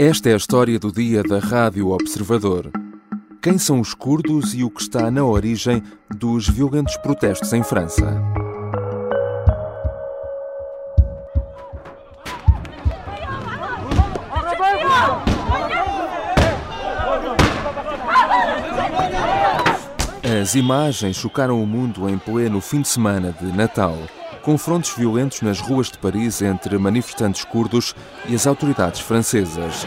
Esta é a história do dia da Rádio Observador. Quem são os curdos e o que está na origem dos violentos protestos em França? As imagens chocaram o mundo em pleno fim de semana de Natal. Confrontos violentos nas ruas de Paris entre manifestantes curdos e as autoridades francesas.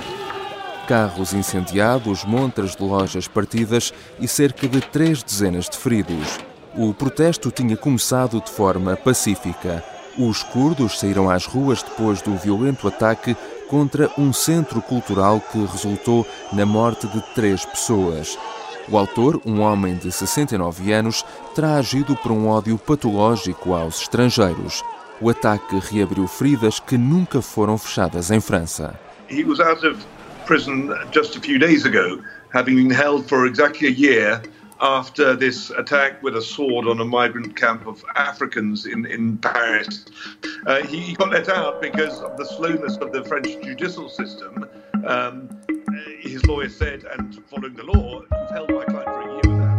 Carros incendiados, montras de lojas partidas e cerca de três dezenas de feridos. O protesto tinha começado de forma pacífica. Os curdos saíram às ruas depois do violento ataque contra um centro cultural que resultou na morte de três pessoas. O autor, um homem de 69 anos, terá agido por um ódio patológico aos estrangeiros. O ataque reabriu feridas que nunca foram fechadas em França. He was out of prison just a few days ago, having been held for exactly a year after this attack with a sword on a migrant camp of Africans in, in Paris. Uh, he got let out because of the slowness of the French judicial system. Um, his lawyer said, and following the law, you've held my client for a year trial.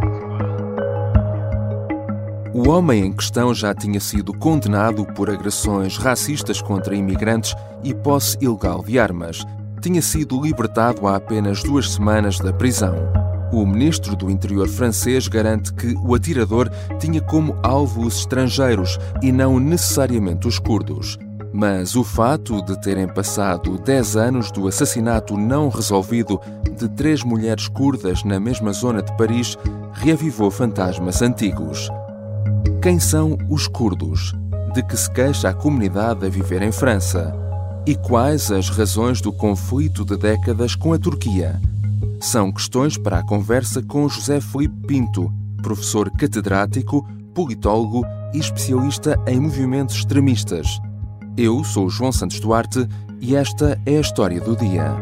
O homem em questão já tinha sido condenado por agressões racistas contra imigrantes e posse ilegal de armas. Tinha sido libertado há apenas duas semanas da prisão. O ministro do Interior francês garante que o atirador tinha como alvo os estrangeiros e não necessariamente os curdos. Mas o fato de terem passado 10 anos do assassinato não resolvido de três mulheres curdas na mesma zona de Paris reavivou fantasmas antigos. Quem são os curdos? De que se queixa a comunidade a viver em França? E quais as razões do conflito de décadas com a Turquia? São questões para a conversa com José Felipe Pinto, professor catedrático, politólogo e especialista em movimentos extremistas. Eu sou João Santos Duarte e esta é a história do dia.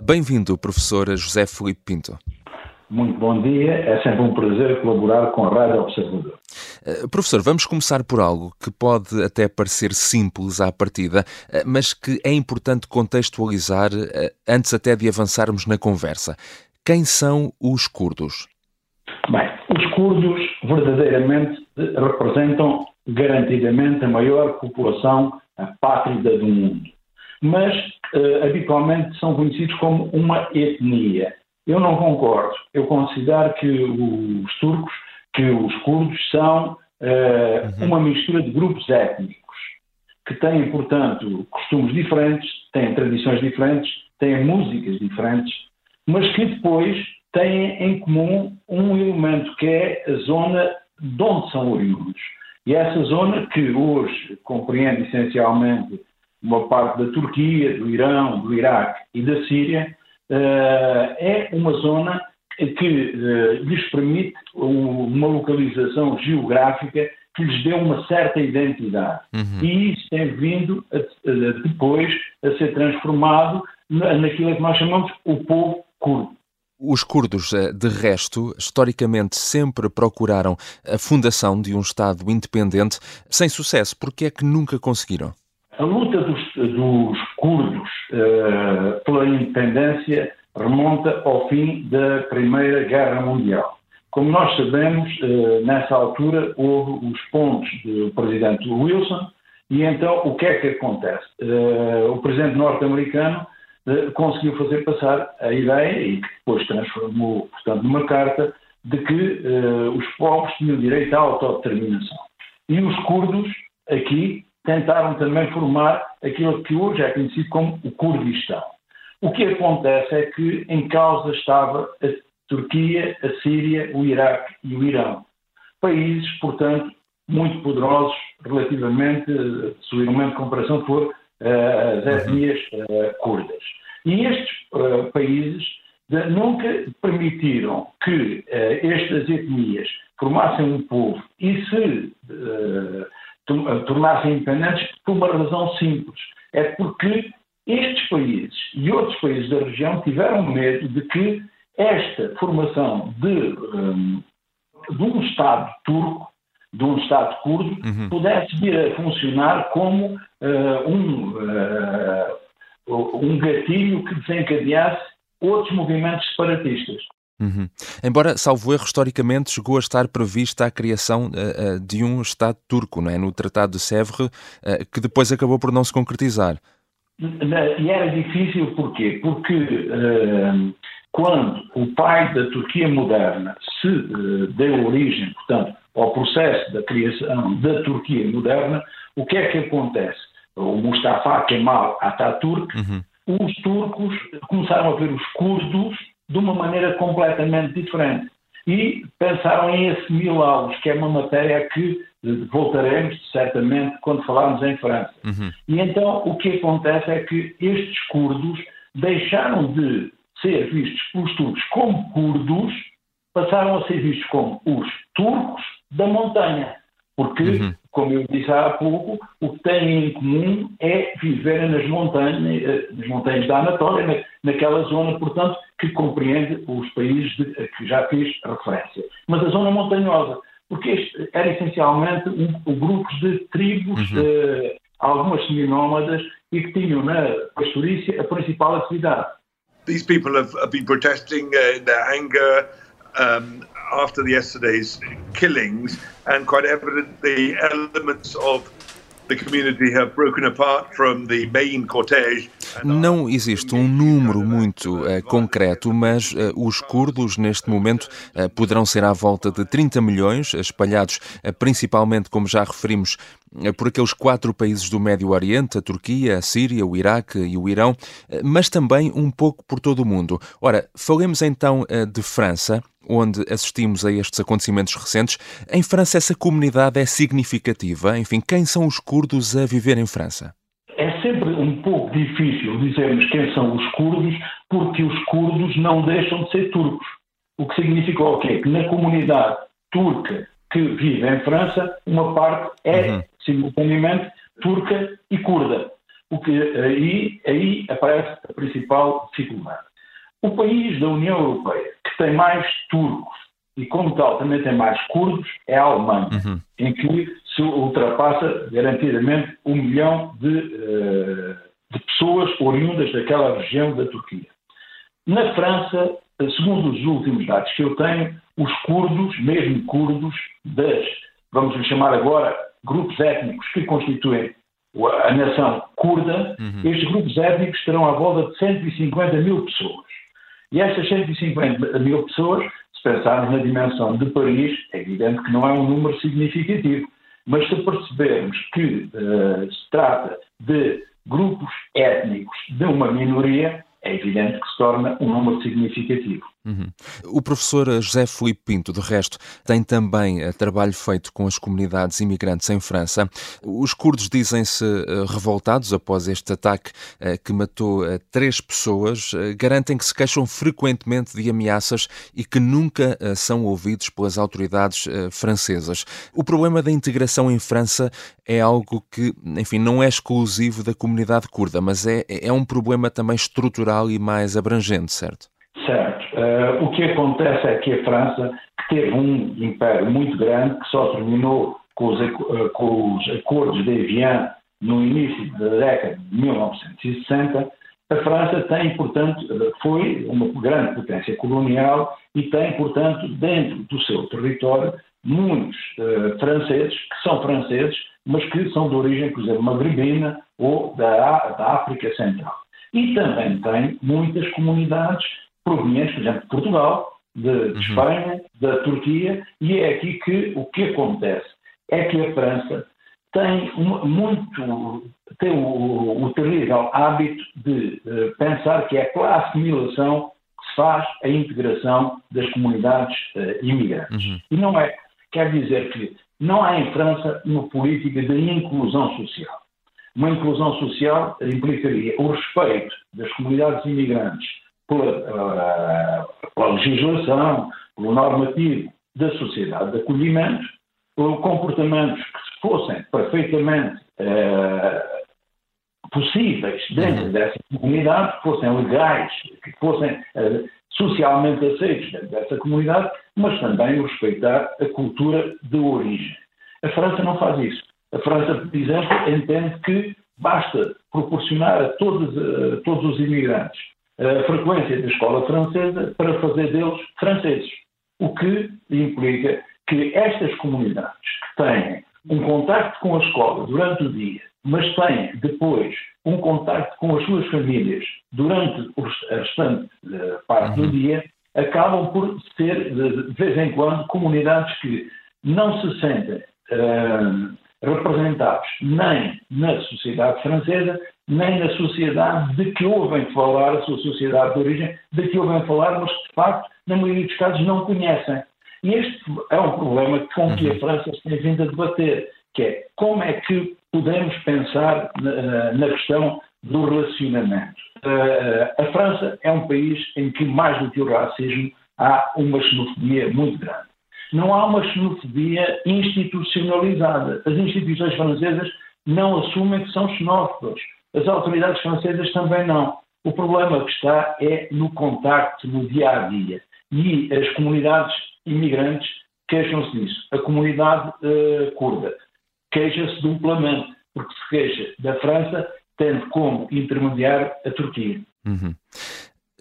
Bem-vindo, professor José Felipe Pinto. Muito bom dia, é sempre um prazer colaborar com a Rádio Observador. Uh, professor, vamos começar por algo que pode até parecer simples à partida, uh, mas que é importante contextualizar uh, antes até de avançarmos na conversa. Quem são os curdos? Bem, os curdos verdadeiramente representam garantidamente a maior população apátrida do mundo, mas habitualmente são conhecidos como uma etnia. Eu não concordo. Eu considero que os turcos, que os curdos são uh, uhum. uma mistura de grupos étnicos que têm, portanto, costumes diferentes, têm tradições diferentes, têm músicas diferentes, mas que depois têm em comum um elemento que é a zona de onde são oriundos. E essa zona, que hoje compreende essencialmente uma parte da Turquia, do Irão, do Iraque e da Síria, eh, é uma zona que eh, lhes permite uma localização geográfica que lhes dê uma certa identidade. Uhum. E isso tem vindo a, a, depois a ser transformado naquilo que nós chamamos o povo curdo. Os curdos, eh, de resto, historicamente sempre procuraram a fundação de um Estado independente, sem sucesso. Por que é que nunca conseguiram? A luta dos, dos curdos uh, pela independência remonta ao fim da Primeira Guerra Mundial. Como nós sabemos, uh, nessa altura houve os pontos do presidente Wilson, e então o que é que acontece? Uh, o presidente norte-americano conseguiu fazer passar a ideia, e que depois transformou, portanto, numa carta, de que os povos tinham direito à autodeterminação. E os curdos, aqui, tentaram também formar aquilo que hoje é conhecido como o Kurdistão. O que acontece é que em causa estava a Turquia, a Síria, o Iraque e o Irão. Países, portanto, muito poderosos relativamente, seguramente, comparação por as uhum. etnias uh, curdas. E estes uh, países de, nunca permitiram que estas etnias formassem um povo e se tornassem independentes por uma razão simples. É porque estes países e outros países da região tiveram medo de que esta formação de, um, de um Estado turco de um Estado curdo uhum. pudesse vir a funcionar como uh, um, uh, um gatilho que desencadeasse outros movimentos separatistas. Uhum. Embora, salvo erro, historicamente chegou a estar prevista a criação uh, de um Estado turco, não é? no Tratado de Sèvres, que depois acabou por não se concretizar. E era difícil porquê? Porque uh, quando o pai da Turquia moderna se uh, deu origem, portanto, ao processo da criação da Turquia moderna, o que é que acontece? O Mustafa Kemal Atatürk, uhum. os turcos começaram a ver os curdos de uma maneira completamente diferente e pensaram em assimilá-los, que é uma matéria que voltaremos certamente quando falarmos em França. Uhum. E então o que acontece é que estes curdos deixaram de ser vistos pelos turcos como curdos, passaram a ser vistos como os turcos da montanha. Porque, uhum. Como eu disse há pouco, o que têm em comum é viverem nas montanhas, eh, nas montanhas da Anatólia, naquela zona, portanto, que compreende os países de, que já fiz referência. Mas a zona montanhosa porque este era essencialmente um, um grupos de tribos, uhum. uh, algumas seminómadas, e que tinham na pastorícia a principal atividade. These people have, have been protesting uh, their anger um, after yesterday's killings, and quite evidently, elements of não existe um número muito uh, concreto, mas uh, os curdos neste momento uh, poderão ser à volta de 30 milhões, espalhados principalmente, como já referimos, por aqueles quatro países do Médio Oriente, a Turquia, a Síria, o Iraque e o Irão, mas também um pouco por todo o mundo. Ora, falemos então de França onde assistimos a estes acontecimentos recentes. Em França, essa comunidade é significativa? Enfim, quem são os curdos a viver em França? É sempre um pouco difícil dizermos quem são os curdos, porque os curdos não deixam de ser turcos. O que significa o quê? Que na comunidade turca que vive em França, uma parte é uhum. Simultaneamente turca e curda. O que aí, aí aparece a principal dificuldade. O país da União Europeia que tem mais turcos e, como tal, também tem mais curdos é a Alemanha, uhum. em que se ultrapassa garantidamente um milhão de, uh, de pessoas oriundas daquela região da Turquia. Na França, segundo os últimos dados que eu tenho, os curdos, mesmo curdos, das, vamos lhe chamar agora, grupos étnicos que constituem a nação curda, uhum. estes grupos étnicos terão à volta de 150 mil pessoas. E estas 150 mil pessoas, se pensarmos na dimensão de Paris, é evidente que não é um número significativo. Mas se percebermos que uh, se trata de grupos étnicos de uma minoria, é evidente que se torna um número significativo. Uhum. O professor José Filipe Pinto, de resto, tem também uh, trabalho feito com as comunidades imigrantes em França. Os curdos dizem-se uh, revoltados após este ataque uh, que matou três pessoas. garantem que se queixam frequentemente de ameaças e que nunca são ouvidos pelas autoridades francesas. O problema da integração em França é algo que, enfim, não é exclusivo da comunidade curda, mas é, é um problema também estrutural e mais abrangente, certo? Certo. Uh, o que acontece é que a França, que teve um império muito grande, que só terminou com os, uh, com os acordos de Evian no início da década de 1960, a França tem, portanto, foi uma grande potência colonial e tem, portanto, dentro do seu território, muitos uh, franceses, que são franceses, mas que são de origem, por exemplo, magrebina ou da, da África Central. E também tem muitas comunidades provenientes, por exemplo, de Portugal, de, de uhum. Espanha, da Turquia, e é aqui que o que acontece é que a França tem muito tem o, o terrível hábito de uh, pensar que é pela assimilação que se faz a integração das comunidades uh, imigrantes. Uhum. E não é. Quer dizer que não há em França uma política de inclusão social. Uma inclusão social implicaria o respeito das comunidades imigrantes pela, pela legislação, pelo normativo da sociedade de acolhimento, por comportamentos que fossem perfeitamente eh, possíveis dentro uhum. dessa comunidade, que fossem legais, que fossem eh, socialmente aceitos dentro dessa comunidade, mas também respeitar a cultura de origem. A França não faz isso. A França, por exemplo, entende que basta proporcionar a todos, a todos os imigrantes a frequência da escola francesa para fazer deles franceses. O que implica que estas comunidades que têm um contacto com a escola durante o dia, mas têm depois um contacto com as suas famílias durante a restante uh, parte uhum. do dia, acabam por ser, de vez em quando, comunidades que não se sentem uh, representados nem na sociedade francesa, nem na sociedade de que ouvem falar, a sua sociedade de origem, de que ouvem falar, mas que de facto, na maioria dos casos, não conhecem. E este é um problema com que a uhum. França se tem vindo a debater, que é como é que podemos pensar na, na questão do relacionamento. Uh, a França é um país em que, mais do que o racismo, há uma xenofobia muito grande. Não há uma xenofobia institucionalizada. As instituições francesas não assumem que são xenófobas. As autoridades francesas também não. O problema que está é no contacto, no dia a dia. E as comunidades imigrantes queixam-se disso. A comunidade uh, curda queixa-se duplamente, porque se queixa da França, tendo como intermediário a Turquia. Uhum.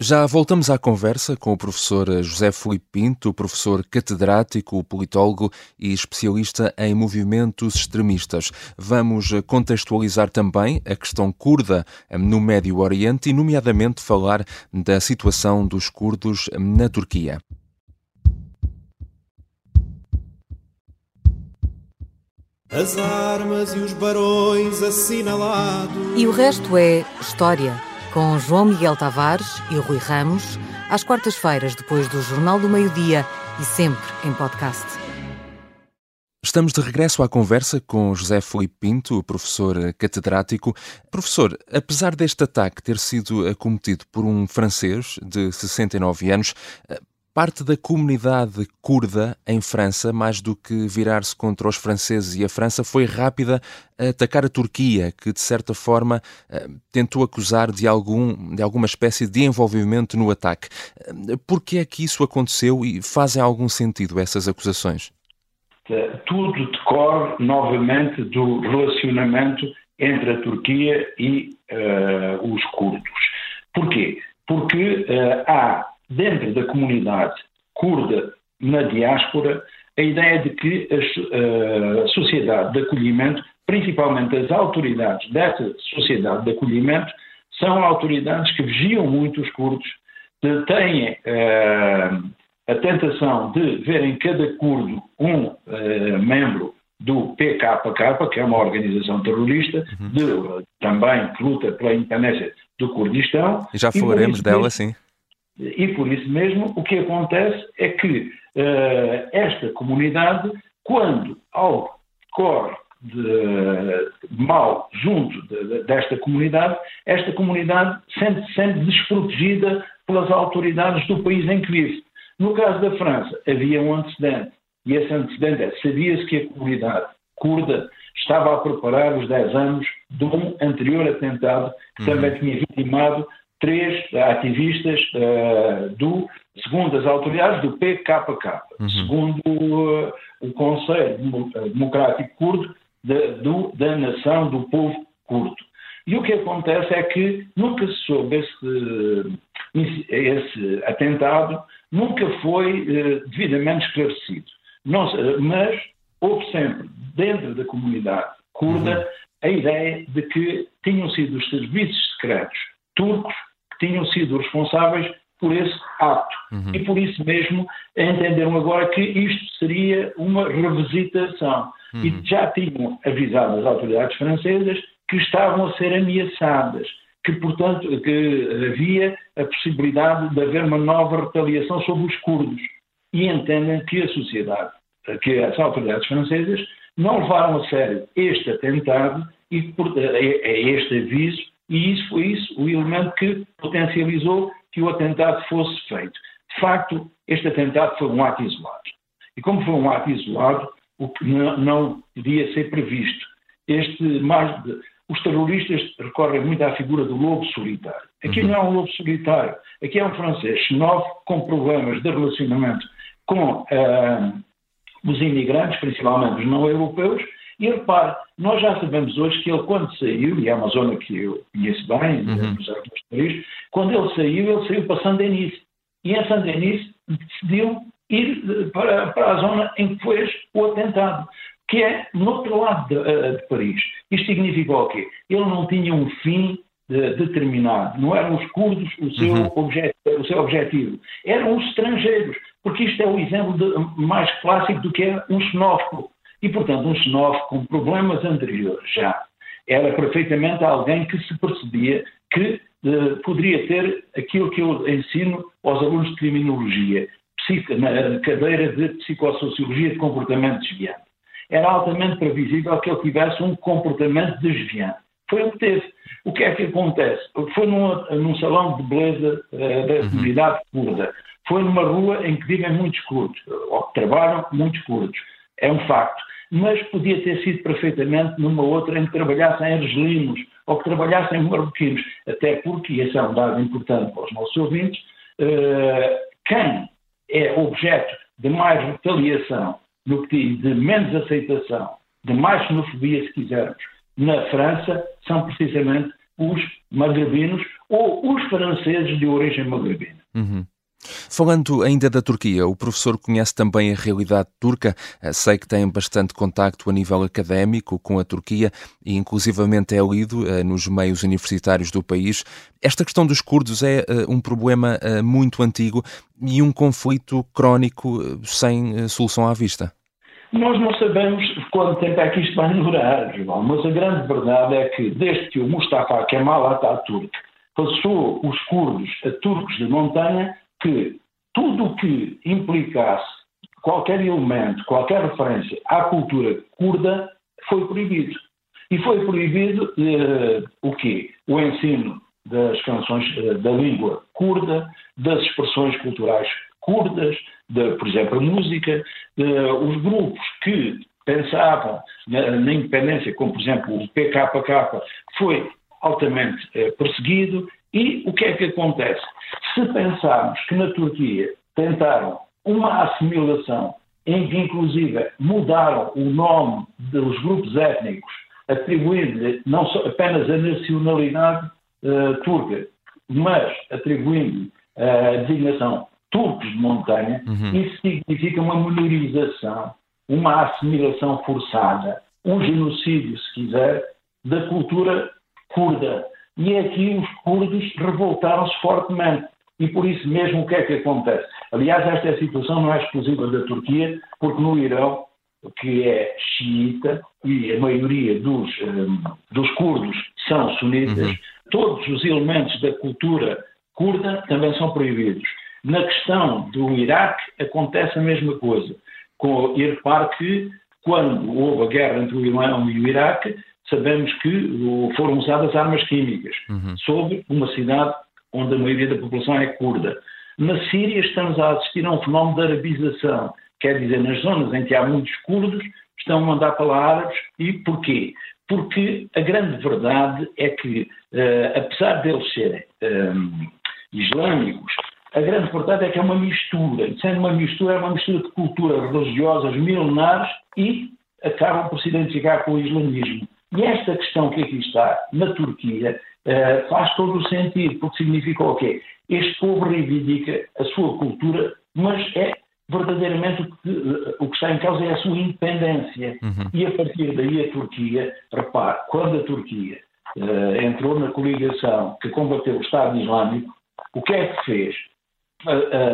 Já voltamos à conversa com o professor José Filipe Pinto, professor catedrático, politólogo e especialista em movimentos extremistas. Vamos contextualizar também a questão curda no Médio Oriente e, nomeadamente, falar da situação dos curdos na Turquia. As armas e os barões assinalados. E o resto é história. Com João Miguel Tavares e Rui Ramos, às quartas-feiras, depois do Jornal do Meio-Dia e sempre em podcast. Estamos de regresso à conversa com José Felipe Pinto, professor catedrático. Professor, apesar deste ataque ter sido acometido por um francês de 69 anos, Parte da comunidade curda em França, mais do que virar-se contra os franceses e a França, foi rápida a atacar a Turquia, que de certa forma eh, tentou acusar de, algum, de alguma espécie de envolvimento no ataque. Eh, por que é que isso aconteceu e fazem algum sentido essas acusações? Tudo decorre novamente do relacionamento entre a Turquia e uh, os curdos. Porquê? Porque uh, há dentro da comunidade curda na diáspora a ideia de que a, sociedade de acolhimento, principalmente as autoridades dessa sociedade de acolhimento, são autoridades que vigiam muito os curdos, têm uh, a tentação de ver em cada curdo um uh, membro do PKK, que é uma organização terrorista, uhum. de, também que luta pela independência do Kurdistão. E já falaremos dela, sim. E por isso mesmo, o que acontece é que uh, esta comunidade, quando algo corre de, mal junto de, de, desta comunidade, esta comunidade sente-se sente desprotegida pelas autoridades do país em que vive. No caso da França, havia um antecedente, e esse antecedente é, sabia-se que a comunidade curda estava a preparar os 10 anos de um anterior atentado que uhum. também tinha vitimado três ativistas uh, do, segundo as autoridades, do PKK, uhum. segundo uh, o Conselho Democrático Curdo de, do, da nação do povo curdo. E o que acontece é que nunca se soube esse, esse atentado, nunca foi uh, devidamente esclarecido. Não, mas houve sempre, dentro da comunidade curda, uhum. a ideia de que tinham sido os serviços secretos turcos tinham sido responsáveis por esse ato. Uhum. E por isso mesmo entenderam agora que isto seria uma revisitação. Uhum. E já tinham avisado as autoridades francesas que estavam a ser ameaçadas, que, portanto, que havia a possibilidade de haver uma nova retaliação sobre os curdos. E entendem que a sociedade, que as autoridades francesas não levaram a sério este atentado e é este aviso e isso foi isso o elemento que potencializou que o atentado fosse feito. De facto, este atentado foi um ato isolado. E como foi um ato isolado, o que não, não podia ser previsto. Este, mais de, os terroristas recorrem muito à figura do lobo solitário. Aqui uhum. não é um lobo solitário, aqui é um francês xenófobo com problemas de relacionamento com, uh, os imigrantes, principalmente os não europeus, e repare, nós já sabemos hoje que ele, quando saiu, e é uma zona que eu conheço bem, uhum. nos Paris, quando ele saiu, ele saiu para Saint-Denis. E em Saint-Denis decidiu ir eh, para, para, a zona em que fez o atentado, que é no outro lado de, eh, de Paris. Isto significa o quê? Ele não tinha um fim de, determinado, não eram os curdos o seu, uhum. objet, o seu objetivo, eram os estrangeiros, porque isto é o exemplo de, mais clássico do que é um xenófobo. E, portanto, um xenófobo com problemas anteriores já era perfeitamente alguém que se percebia que eh, poderia ter aquilo que eu ensino aos alunos de criminologia, na cadeira de psicossociologia de comportamento desviante. Era altamente previsível que ele tivesse um comportamento desviante. Foi o que teve. O que é que acontece? Foi num, num salão de beleza uh, da uhum. comunidade curda. Foi numa rua em que vivem muitos curdos, ou que trabalham muitos curdos. É um facto mas podia ter sido perfeitamente numa outra em que trabalhassem argelinos ou que trabalhassem marroquinos, até porque, e esse é um dado importante para os nossos ouvintes, uh, quem é objeto de mais retaliação, no que diz de menos aceitação, de mais xenofobia, se quisermos, na França, são precisamente os magrebinos ou os franceses de origem magrebina. Uhum. Falando ainda da Turquia, o professor conhece também a realidade turca. Eh, sei que tem bastante contacto a nível académico com a Turquia e, inclusivamente, é lido uh, nos meios universitários do país. Esta questão dos curdos é uh, um problema muito antigo e um conflito crónico sem solução à vista. Nós não sabemos quanto tempo é que isto vai durar, João, mas a grande verdade é que, desde que o Mustafa Kemal Atatürk passou os curdos a turcos de montanha, que tudo o que implicasse qualquer elemento, qualquer referência à cultura curda foi proibido. E foi proibido eh, o quê? O ensino das canções eh, da língua curda, das expressões culturais curdas, de, por exemplo, a música, eh, os grupos que pensavam na, na, independência, como por exemplo o PKK, foi altamente eh, perseguido. E o que é que acontece? Se pensarmos que na Turquia tentaram uma assimilação em que, inclusive, mudaram o nome dos grupos étnicos, atribuindo-lhe não só apenas a nacionalidade uh, turca, mas atribuindo a designação turcos de montanha, uhum. isso significa uma minorização, uma assimilação forçada, um genocídio, se quiser, da cultura curda. E aqui os curdos revoltaram-se fortemente. E por isso mesmo o que é que acontece? Aliás, esta situação não é exclusiva da Turquia, porque no Irão, que é xiita, e a maioria dos, um, dos curdos são sunitas, uhum. todos os elementos da cultura curda também são proibidos. Na questão do Iraque acontece a mesma coisa. Com, e repare que quando houve a guerra entre o Irão e o Iraque, sabemos que foram usadas armas químicas uhum. sobre uma cidade onde a maioria da população é curda. Na Síria estamos a assistir a um fenómeno de arabização, quer dizer, nas zonas em que há muitos curdos, estão a mandar para lá árabes. E porquê? Porque a grande verdade é que, uh, apesar deles serem um, islâmicos, a grande verdade é que é uma mistura. E sendo uma mistura, é uma mistura de culturas religiosas milenares e acabam por se identificar com o islamismo. E esta questão que aqui está, na Turquia, uh, faz todo o sentido, porque significa o quê? Este povo reivindica a sua cultura, mas é verdadeiramente o que, uh, o que está em causa é a sua independência. Uhum. E a partir daí a Turquia, repare, quando a Turquia uh, entrou na coligação que combateu o Estado Islâmico, o que é que fez?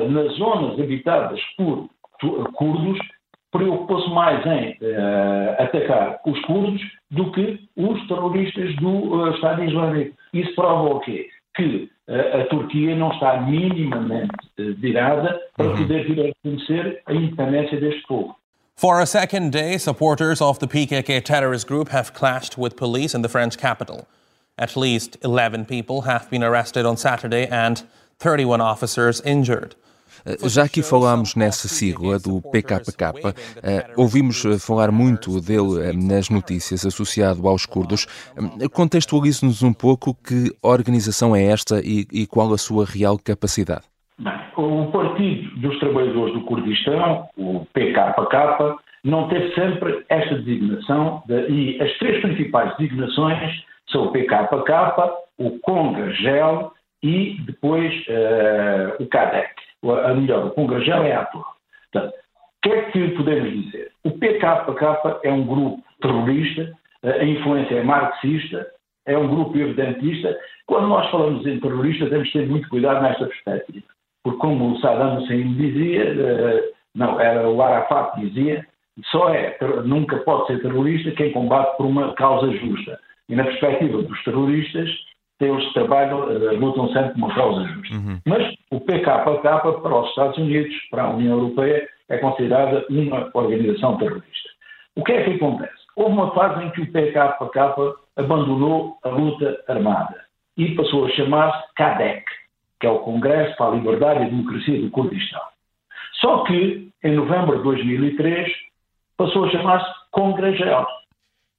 nas zonas habitadas por curdos, preocupou-se mais em uh, atacar os curdos do que os terroristas do uh, Estado Islâmico. Isso prova o quê? Que uh, a Turquia não está minimamente virada para poder vir a reconhecer a independência deste povo. For a second day, supporters of the PKK terrorist group have clashed with police in the French capital. At least 11 people have been arrested on Saturday and 31 officers injured. Eh, já aqui falámos nessa sigla do PKK, eh, ouvimos eh, falar muito dele nas notícias associado aos curdos. Contextualize-nos um pouco que organização é esta e, e qual a sua real capacidade. Bem, o Partido dos Trabalhadores do Kurdistão, o PKK, não teve sempre esta designação, de, e as três principais designações são o PKK, o Conga-Gel e depois uh, o CADEC. A melhor, o Conga-Gel é ator. Portanto, o que é que podemos dizer? O PKK é um grupo terrorista, a influência é marxista, é um grupo evidentista. Quando nós falamos em terrorista, temos que ter muito cuidado nesta perspectiva. Porque, como o Saddam Hussein dizia, uh, não, era o Arafat dizia, só é, nunca pode ser terrorista quem combate por uma causa justa. E na perspectiva dos terroristas, eles trabalham, uh, lutam sempre por uma causa justa. Uhum. Mas o PKK para os Estados Unidos, para a União Europeia, é considerada uma organização terrorista. O que é que acontece? Houve uma fase em que o PKK abandonou a luta armada e passou a chamar-se CADEC, que é o Congresso para a Liberdade e Democracia do Kurdistão. Só que, em novembro de 2003, passou a chamar-se Congragel,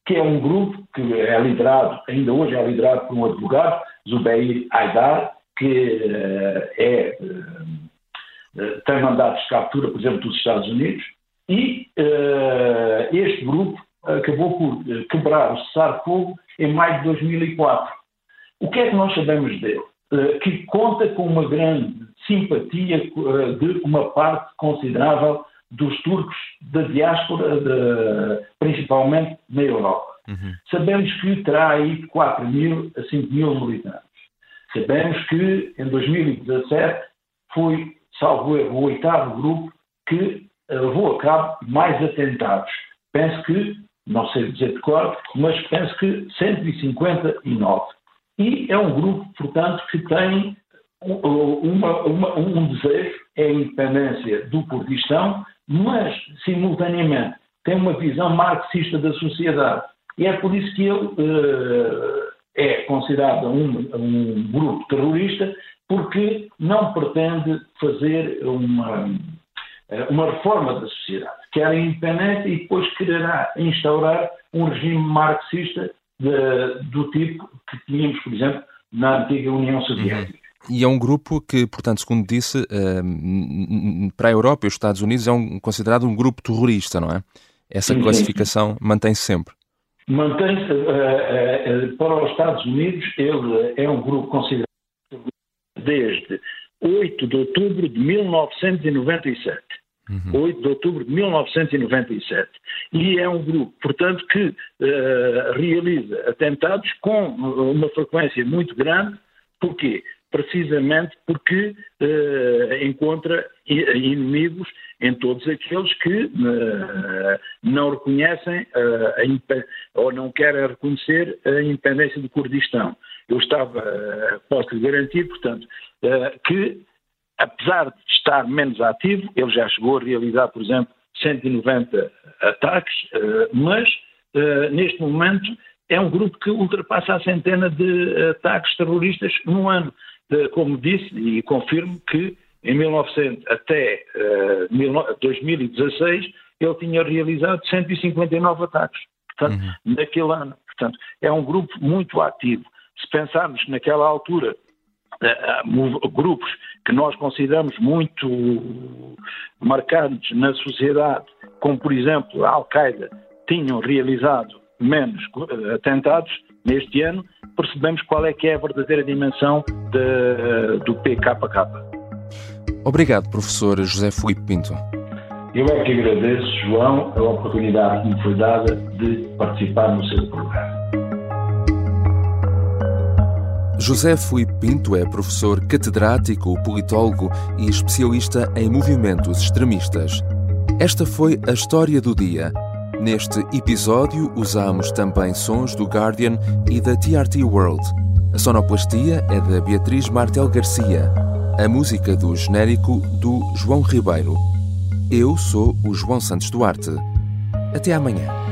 que é um grupo que é liderado, ainda hoje é liderado por um advogado, Zubeir Aydar, que uh, é, uh, tem mandatos de captura, por exemplo, dos Estados Unidos, e este grupo acabou por quebrar o cessar-fogo em maio de 2004. O que é que nós sabemos dele? Que conta com uma grande simpatia de uma parte considerável dos turcos da diáspora, de, principalmente na Europa. Uhum. Sabemos que terá aí de 4 mil a 5 mil militantes. Sabemos que em 2017 foi, salvo erro, o oitavo grupo que levou a cabo mais atentados. Penso que, não sei dizer de cor, mas penso que 159. E é um grupo, portanto, que tem uma, uma, um desejo, é a independência do Kurdistão, mas, simultaneamente, tem uma visão marxista da sociedade. E é por isso que ele uh, é considerado um, um, grupo terrorista, porque não pretende fazer uma, eh, uma reforma da sociedade. Quer a independência e depois quererá instaurar um regime marxista de, do tipo que tínhamos, por exemplo, na antiga União Soviética. E é um grupo que, portanto, segundo disse, ehm, para a Europa e os Estados Unidos é um, considerado um grupo terrorista, não é? Essa sim, classificação mantém-se sempre. Mantém-se. Uh, uh, para os Estados Unidos, ele é um grupo considerado desde 8 de outubro de 1997. Uhum. 8 de outubro de 1997. E é um grupo, portanto, que uh, realiza atentados com uma frequência muito grande. Porquê? Precisamente porque uh, encontra inimigos em todos aqueles que uh, não reconhecem uh, ou não querem reconhecer a independência do Kurdistão. Eu estava, posso lhe garantir, portanto, que apesar de estar menos ativo, ele já chegou a realizar, por exemplo, 190 ataques, mas neste momento é um grupo que ultrapassa a centena de ataques terroristas no ano como disse e confirmo que em 1900 até uh, 2016 ele tinha realizado 159 ataques, portanto, uhum. naquele ano. Portanto, é um grupo muito ativo. Se pensarmos naquela altura, uh, grupos que nós consideramos muito marcantes na sociedade, como por exemplo a Al-Qaeda, tinham realizado menos atentados neste ano, percebemos qual é que é a verdadeira dimensão de, do PKK. Obrigado, professor José Filipe Pinto. Eu é que agradeço, João, a oportunidade que me foi dada de participar no seu programa. José Filipe Pinto é professor catedrático, politólogo e especialista em movimentos extremistas. Esta foi a história do dia Neste episódio usamos também sons do Guardian e da TRT World. A sonoplastia é da Beatriz Martel Garcia. A música do genérico do João Ribeiro. Eu sou o João Santos Duarte. Até amanhã.